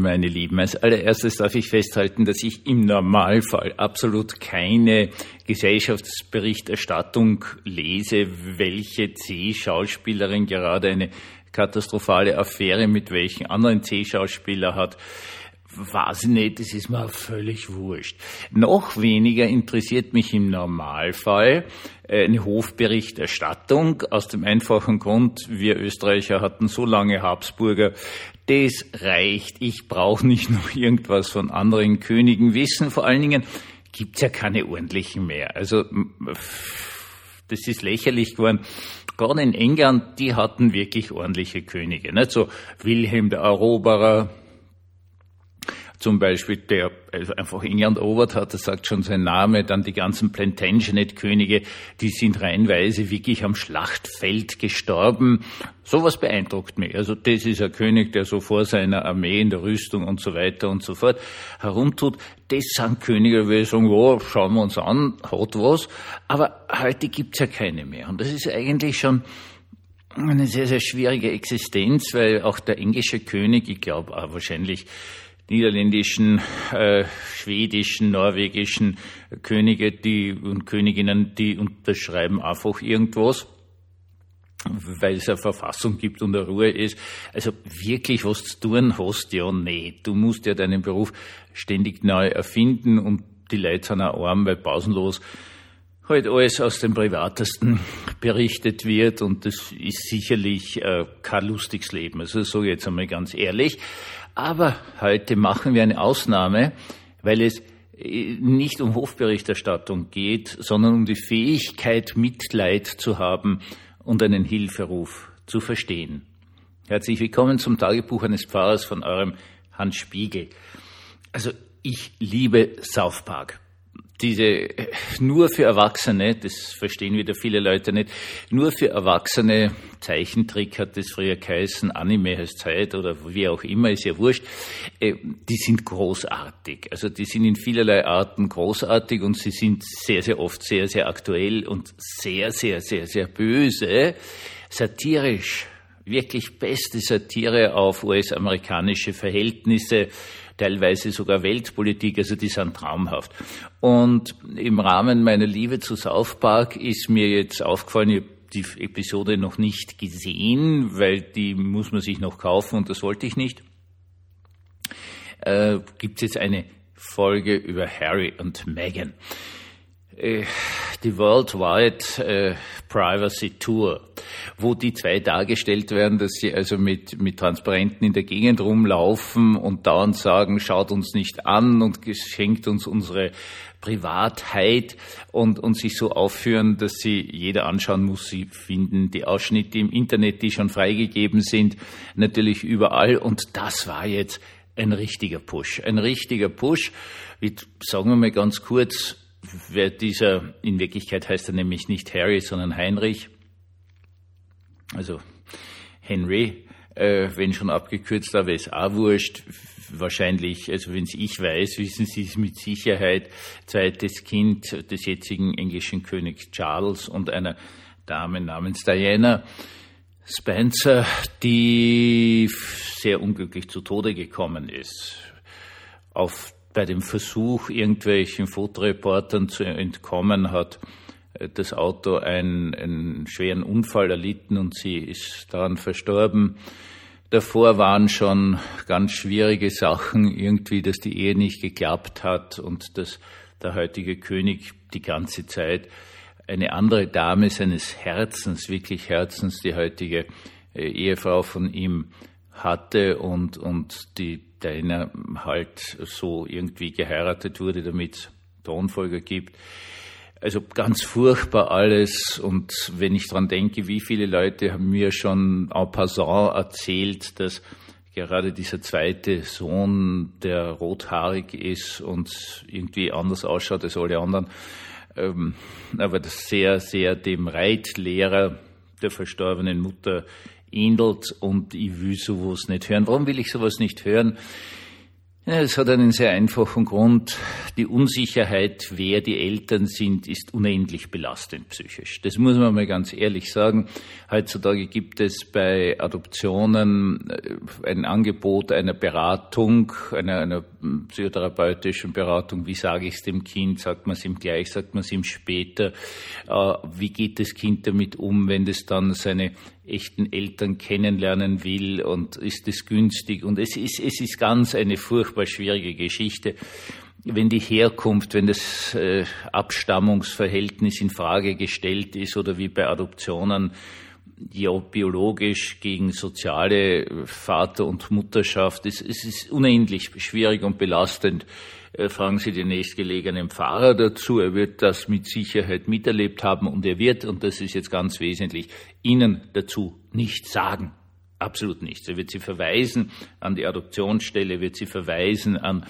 meine Lieben. Als allererstes darf ich festhalten, dass ich im Normalfall absolut keine Gesellschaftsberichterstattung lese, welche C-Schauspielerin gerade eine katastrophale Affäre mit welchen anderen C-Schauspieler hat weiß ich nicht, das ist mir völlig wurscht. Noch weniger interessiert mich im Normalfall äh, eine Hofberichterstattung aus dem einfachen Grund, wir Österreicher hatten so lange Habsburger, das reicht. Ich brauche nicht noch irgendwas von anderen Königen wissen. Vor allen Dingen gibt's ja keine ordentlichen mehr. Also das ist lächerlich geworden. Gerade in England, die hatten wirklich ordentliche Könige. Nicht so Wilhelm der Eroberer, zum Beispiel, der also einfach England erobert hat, das sagt schon sein Name, dann die ganzen Plantagenet-Könige, die sind reihenweise wirklich am Schlachtfeld gestorben. Sowas beeindruckt mich. Also das ist ein König, der so vor seiner Armee in der Rüstung und so weiter und so fort herumtut. Das sind Könige, wir sagen, oh, schauen wir uns an, hat was. Aber heute gibt's ja keine mehr. Und das ist eigentlich schon eine sehr, sehr schwierige Existenz, weil auch der englische König, ich glaube wahrscheinlich niederländischen, äh, schwedischen, norwegischen Könige die, und Königinnen, die unterschreiben einfach irgendwas, weil es eine Verfassung gibt und eine Ruhe ist. Also wirklich was zu tun hast ja nicht. Du musst ja deinen Beruf ständig neu erfinden und die Leute sind auch arm, weil pausenlos halt alles aus dem Privatesten berichtet wird und das ist sicherlich äh, kein lustiges Leben. Also so jetzt einmal ganz ehrlich. Aber heute machen wir eine Ausnahme, weil es äh, nicht um Hofberichterstattung geht, sondern um die Fähigkeit, Mitleid zu haben und einen Hilferuf zu verstehen. Herzlich willkommen zum Tagebuch eines Pfarrers von eurem Hans Spiegel. Also ich liebe South Park diese nur für Erwachsene, das verstehen wieder viele Leute nicht, nur für Erwachsene Zeichentrick hat das früher geheißen, Anime heißt Zeit oder wie auch immer, ist ja wurscht, äh, die sind großartig. Also die sind in vielerlei Arten großartig und sie sind sehr, sehr oft sehr, sehr aktuell und sehr, sehr, sehr, sehr böse, satirisch, wirklich beste Satire auf US-amerikanische Verhältnisse, teilweise sogar Weltpolitik, also die sind traumhaft. Und im Rahmen meiner Liebe zu South Park ist mir jetzt aufgefallen, ich die Episode noch nicht gesehen, weil die muss man sich noch kaufen und das wollte ich nicht. Äh, Gibt es jetzt eine Folge über Harry und Meghan. Äh, die Worldwide äh, Privacy Tour, wo die zwei dargestellt werden, dass sie also mit, mit Transparenten in der Gegend rumlaufen und dauernd sagen, schaut uns nicht an und geschenkt uns unsere Privatheit und, und sich so aufführen, dass sie jeder anschauen muss. Sie finden die Ausschnitte im Internet, die schon freigegeben sind, natürlich überall. Und das war jetzt ein richtiger Push. Ein richtiger Push. Wie, sagen wir mal ganz kurz, dieser, in Wirklichkeit heißt er nämlich nicht Harry, sondern Heinrich, also Henry, äh, wenn schon abgekürzt, aber ist auch wurscht. Wahrscheinlich, also wenn es ich weiß, wissen Sie es mit Sicherheit, zweites Kind des jetzigen englischen Königs Charles und einer Dame namens Diana Spencer, die sehr unglücklich zu Tode gekommen ist. Auf bei dem Versuch, irgendwelchen Fotoreportern zu entkommen, hat äh, das Auto einen, einen schweren Unfall erlitten und sie ist daran verstorben. Davor waren schon ganz schwierige Sachen, irgendwie, dass die Ehe nicht geklappt hat und dass der heutige König die ganze Zeit eine andere Dame seines Herzens, wirklich Herzens, die heutige äh, Ehefrau von ihm hatte und, und die deiner halt so irgendwie geheiratet wurde, damit es Thronfolger gibt. Also ganz furchtbar alles. Und wenn ich dran denke, wie viele Leute haben mir schon en passant erzählt, dass gerade dieser zweite Sohn, der rothaarig ist und irgendwie anders ausschaut als alle anderen, ähm, aber das sehr, sehr dem Reitlehrer der verstorbenen Mutter ähnelt und ich will sowas nicht hören. Warum will ich sowas nicht hören? Es hat einen sehr einfachen Grund. Die Unsicherheit, wer die Eltern sind, ist unendlich belastend psychisch. Das muss man mal ganz ehrlich sagen. Heutzutage gibt es bei Adoptionen äh, ein Angebot einer Beratung, einer, einer psychotherapeutischen Beratung. Wie sage ich es dem Kind? Sagt man es ihm gleich? Sagt man es ihm später? Äh, wie geht das Kind damit um, wenn es dann seine echten Eltern kennenlernen will und ist es günstig? Und es ist, es ist ganz eine furchtbar schwierige Geschichte. Wenn die Herkunft, wenn das äh, Abstammungsverhältnis in Frage gestellt ist oder wie bei Adoptionen, ja, biologisch gegen soziale Vater- und Mutterschaft, es, es ist unendlich schwierig und belastend. Äh, fragen Sie den nächstgelegenen Pfarrer dazu. Er wird das mit Sicherheit miterlebt haben und er wird, und das ist jetzt ganz wesentlich, Ihnen dazu nichts sagen. Absolut nichts. Er wird Sie verweisen an die Adoptionsstelle, wird Sie verweisen an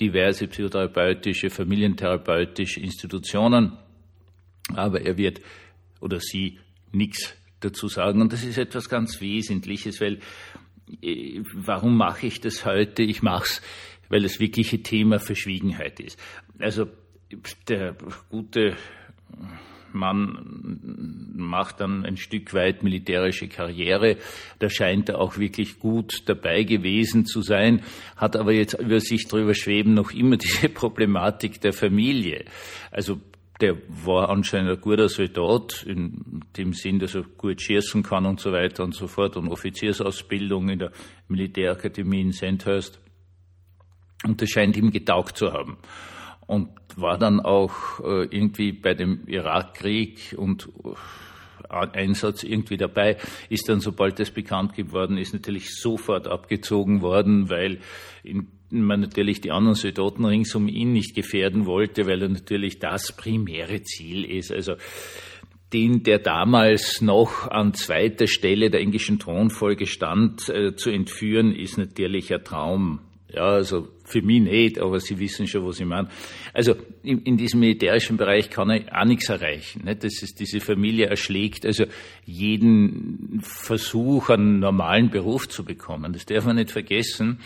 diverse psychotherapeutische, familientherapeutische Institutionen, aber er wird oder sie nichts dazu sagen. Und das ist etwas ganz Wesentliches, weil äh, warum mache ich das heute? Ich mache es, weil das wirkliche Thema Verschwiegenheit ist. Also der gute Mann macht dann ein Stück weit militärische Karriere. Da scheint er auch wirklich gut dabei gewesen zu sein, hat aber jetzt über sich drüber schweben noch immer diese Problematik der Familie. Also der war anscheinend ein guter Soldat, in dem Sinn, dass er gut schießen kann und so weiter und so fort und Offiziersausbildung in der Militärakademie in Sandhurst. Und das scheint ihm getaugt zu haben. Und war dann auch äh, irgendwie bei dem Irakkrieg und äh, Einsatz irgendwie dabei, ist dann, sobald das bekannt geworden ist, natürlich sofort abgezogen worden, weil in man natürlich die anderen Soldaten rings um ihn nicht gefährden wollte, weil er natürlich das primäre Ziel ist. Also den, der damals noch an zweiter Stelle der englischen Thronfolge stand, äh, zu entführen, ist natürlich ein Traum. Ja, also für mich nicht, aber Sie wissen schon, was ich meine. Also in, in diesem militärischen Bereich kann er auch nichts erreichen. Nicht? Das ist, diese Familie erschlägt also jeden Versuch, einen normalen Beruf zu bekommen. Das darf man nicht vergessen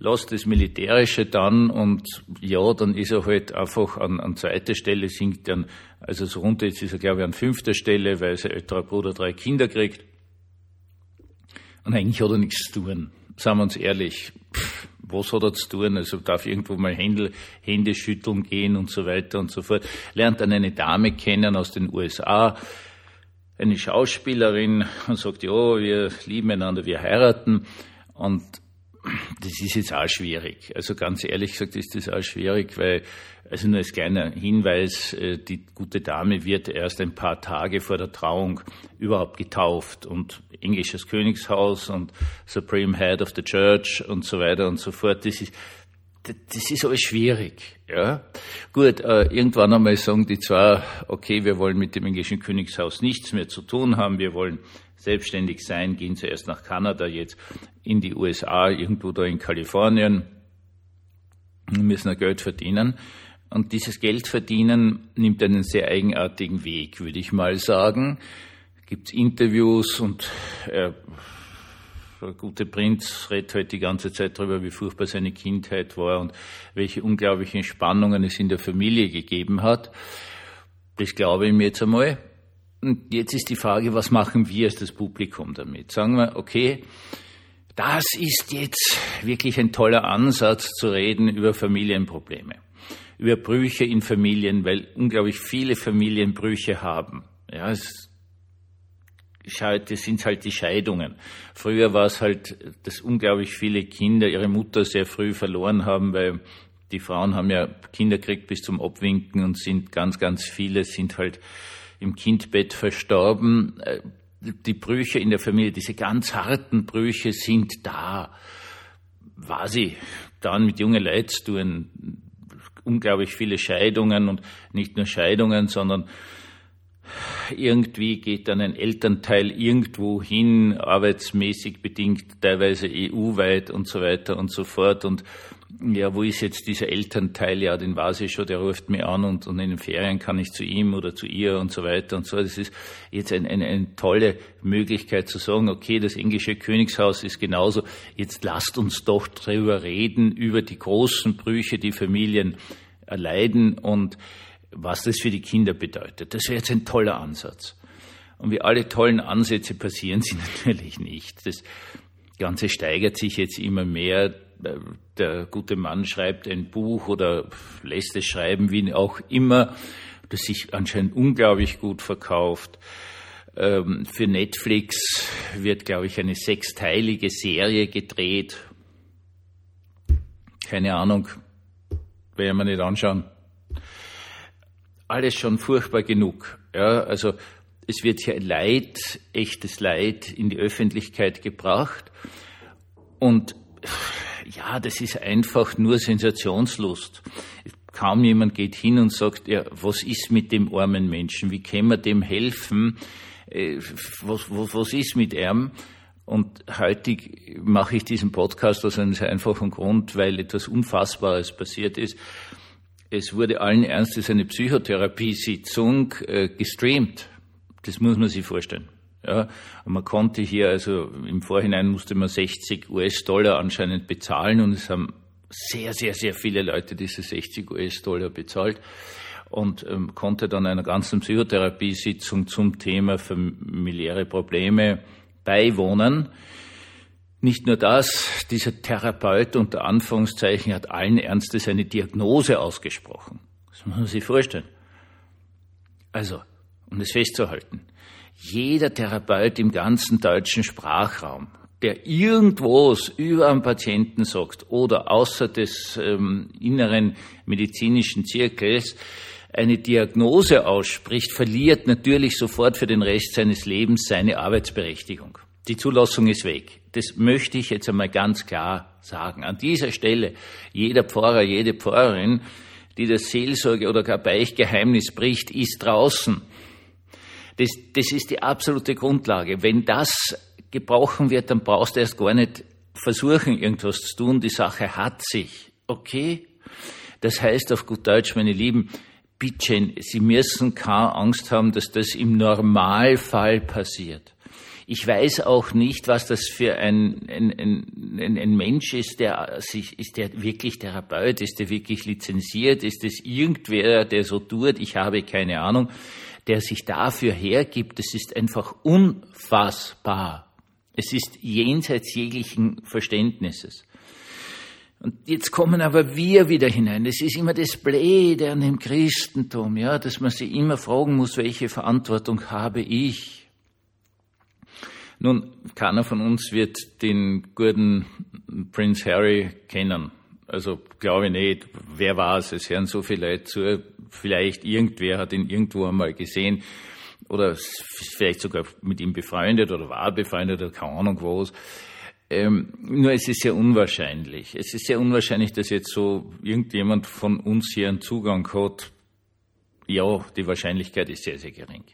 lasst das Militärische dann und ja, dann ist er halt einfach an, an zweiter Stelle, sinkt dann, also so runter, jetzt ist er glaube ich an fünfter Stelle, weil sein älterer Bruder drei Kinder kriegt. Und eigentlich hat er nichts zu tun. Sagen wir uns ehrlich, pff, was hat er zu tun? Also darf irgendwo mal Hände, Hände schütteln gehen und so weiter und so fort. Lernt dann eine Dame kennen aus den USA, eine Schauspielerin und sagt, ja, wir lieben einander, wir heiraten. Und das ist jetzt auch schwierig. Also ganz ehrlich gesagt ist das auch schwierig, weil, also nur als kleiner Hinweis, äh, die gute Dame wird erst ein paar Tage vor der Trauung überhaupt getauft und englisches Königshaus und Supreme Head of the Church und so weiter und so fort. Das ist, das ist alles schwierig. Ja? Gut, äh, irgendwann einmal sagen die zwar, okay, wir wollen mit dem englischen Königshaus nichts mehr zu tun haben, wir wollen selbstständig sein, gehen zuerst nach Kanada, jetzt in die USA, irgendwo da in Kalifornien, müssen ein Geld verdienen. Und dieses Geld verdienen nimmt einen sehr eigenartigen Weg, würde ich mal sagen. Gibt Interviews und äh, der gute Prinz redet halt die ganze Zeit darüber, wie furchtbar seine Kindheit war und welche unglaublichen Spannungen es in der Familie gegeben hat. Das glaube ich mir jetzt einmal. Und jetzt ist die Frage, was machen wir als das Publikum damit? Sagen wir, okay, das ist jetzt wirklich ein toller Ansatz zu reden über Familienprobleme, über Brüche in Familien, weil unglaublich viele Familien Brüche haben. Ja, es heute sind halt die Scheidungen. Früher war es halt, dass unglaublich viele Kinder ihre Mutter sehr früh verloren haben, weil die Frauen haben ja Kinder gekriegt bis zum Obwinken und sind ganz, ganz viele sind halt im Kindbett verstorben. Äh, die Brüche in der Familie, diese ganz harten Brüche sind da. War sie dann mit jungen tun, unglaublich viele Scheidungen und nicht nur Scheidungen, sondern irgendwie geht dann ein Elternteil irgendwo hin, arbeitsmäßig bedingt, teilweise EU-weit und so weiter und so fort. Und ja, wo ist jetzt dieser Elternteil? Ja, den weiß ich schon, der ruft mir an und, und in den Ferien kann ich zu ihm oder zu ihr und so weiter und so. Das ist jetzt eine, eine, eine tolle Möglichkeit zu sagen, okay, das englische Königshaus ist genauso. Jetzt lasst uns doch drüber reden, über die großen Brüche, die Familien erleiden und was das für die Kinder bedeutet. Das wäre jetzt ein toller Ansatz. Und wie alle tollen Ansätze passieren sie natürlich nicht. Das Ganze steigert sich jetzt immer mehr. Der gute Mann schreibt ein Buch oder lässt es schreiben, wie auch immer, das sich anscheinend unglaublich gut verkauft. Ähm, für Netflix wird, glaube ich, eine sechsteilige Serie gedreht. Keine Ahnung, werden wir nicht anschauen. Alles schon furchtbar genug. Ja, also es wird hier Leid, echtes Leid in die Öffentlichkeit gebracht. Und ja, das ist einfach nur Sensationslust. Kaum jemand geht hin und sagt, ja, was ist mit dem armen Menschen? Wie können wir dem helfen? Äh, was, was, was ist mit ihm? Und heute mache ich diesen Podcast aus einem sehr einfachen Grund, weil etwas Unfassbares passiert ist. Es wurde allen Ernstes eine Psychotherapiesitzung äh, gestreamt. Das muss man sich vorstellen. Ja, man konnte hier, also im Vorhinein musste man 60 US-Dollar anscheinend bezahlen und es haben sehr, sehr, sehr viele Leute diese 60 US-Dollar bezahlt und ähm, konnte dann einer ganzen Psychotherapiesitzung zum Thema familiäre Probleme beiwohnen. Nicht nur das, dieser Therapeut unter Anführungszeichen hat allen Ernstes eine Diagnose ausgesprochen. Das muss man sich vorstellen. Also, um es festzuhalten, jeder Therapeut im ganzen deutschen Sprachraum, der irgendwas über einen Patienten sagt oder außer des ähm, inneren medizinischen Zirkels eine Diagnose ausspricht, verliert natürlich sofort für den Rest seines Lebens seine Arbeitsberechtigung. Die Zulassung ist weg. Das möchte ich jetzt einmal ganz klar sagen. An dieser Stelle, jeder Pfarrer, jede Pfarrerin, die das Seelsorge oder gar Beichtgeheimnis bricht, ist draußen. Das, das ist die absolute Grundlage. Wenn das gebrochen wird, dann brauchst du erst gar nicht versuchen, irgendwas zu tun. Die Sache hat sich. Okay? Das heißt auf gut Deutsch, meine Lieben, bitte, Sie müssen keine Angst haben, dass das im Normalfall passiert. Ich weiß auch nicht, was das für ein, ein, ein, ein Mensch ist, der sich, ist der wirklich Therapeut, ist der wirklich lizenziert, ist es irgendwer, der so tut, ich habe keine Ahnung der sich dafür hergibt, das ist einfach unfassbar. Es ist jenseits jeglichen Verständnisses. Und jetzt kommen aber wir wieder hinein. Das ist immer das Blöde an dem Christentum, ja, dass man sich immer fragen muss, welche Verantwortung habe ich? Nun, keiner von uns wird den guten Prince Harry kennen. Also glaube ich nicht. Wer weiß, es hören so viele Leute zu. Vielleicht irgendwer hat ihn irgendwo einmal gesehen oder vielleicht sogar mit ihm befreundet oder war befreundet oder keine Ahnung was. Ähm, nur es ist sehr unwahrscheinlich. Es ist sehr unwahrscheinlich, dass jetzt so irgendjemand von uns hier einen Zugang hat. Ja, die Wahrscheinlichkeit ist sehr, sehr gering.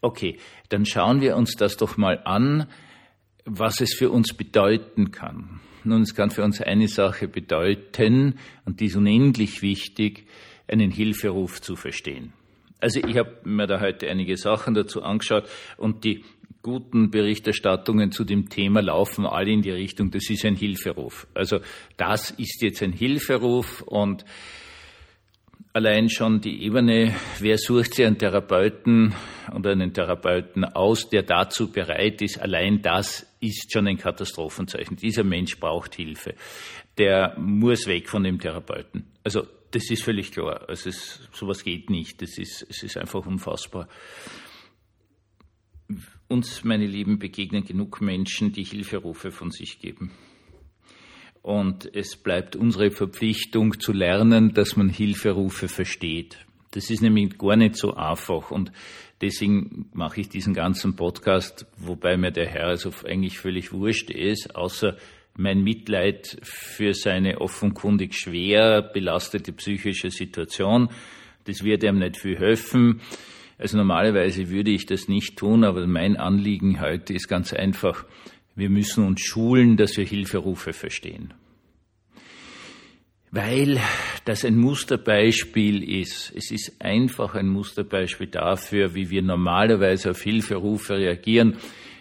Okay, dann schauen wir uns das doch mal an, was es für uns bedeuten kann. Nun, es kann für uns eine Sache bedeuten, und die ist unendlich wichtig, einen Hilferuf zu verstehen. Also ich habe mir da heute einige Sachen dazu angeschaut und die guten Berichterstattungen zu dem Thema laufen alle in die Richtung, das ist ein Hilferuf. Also das ist jetzt ein Hilferuf und allein schon die Ebene, wer sucht sich einen Therapeuten oder einen Therapeuten aus, der dazu bereit ist, allein das ist schon ein Katastrophenzeichen. Dieser Mensch braucht Hilfe. Der muss weg von dem Therapeuten. Also das ist völlig klar. Also es, sowas geht nicht. Das ist, es ist einfach unfassbar. Uns, meine Lieben, begegnen genug Menschen, die Hilferufe von sich geben. Und es bleibt unsere Verpflichtung zu lernen, dass man Hilferufe versteht. Das ist nämlich gar nicht so einfach. Und deswegen mache ich diesen ganzen Podcast, wobei mir der Herr also eigentlich völlig wurscht ist, außer mein Mitleid für seine offenkundig schwer belastete psychische Situation. Das wird ihm nicht viel helfen. Also normalerweise würde ich das nicht tun, aber mein Anliegen heute ist ganz einfach. Wir müssen uns schulen, dass wir Hilferufe verstehen. weil das ein Musterbeispiel ist. Es ist einfach ein Musterbeispiel dafür, wie wir normalerweise auf Hilferufe reagieren,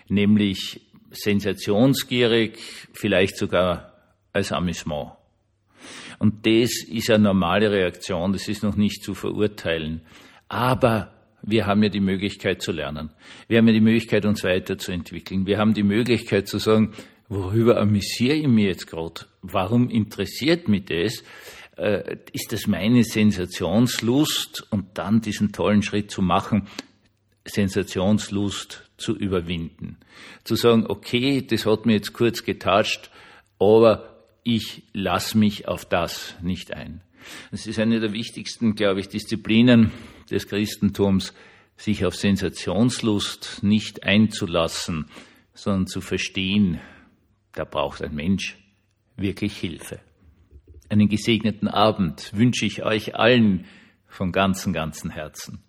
nämlich sensationsgierig, vielleicht sogar als Amüsement. Und das ist eine normale Reaktion, das ist noch nicht zu verurteilen. Aber wir haben ja die Möglichkeit zu lernen. Wir haben ja die Möglichkeit, uns weiterzuentwickeln. Wir haben die Möglichkeit zu sagen, worüber amüsiere ich mich jetzt gerade? Warum interessiert mich das? Äh, ist das meine Sensationslust und dann diesen tollen Schritt zu machen, Sensationslust zu überwinden. Zu sagen, okay, das hat mir jetzt kurz getatscht, aber ich lasse mich auf das nicht ein. Das ist eine der wichtigsten, glaube ich, Disziplinen des Christentums, sich auf Sensationslust nicht einzulassen, sondern zu verstehen, da braucht ein Mensch wirklich Hilfe. Einen gesegneten Abend wünsche ich euch allen von ganzem, ganzem Herzen.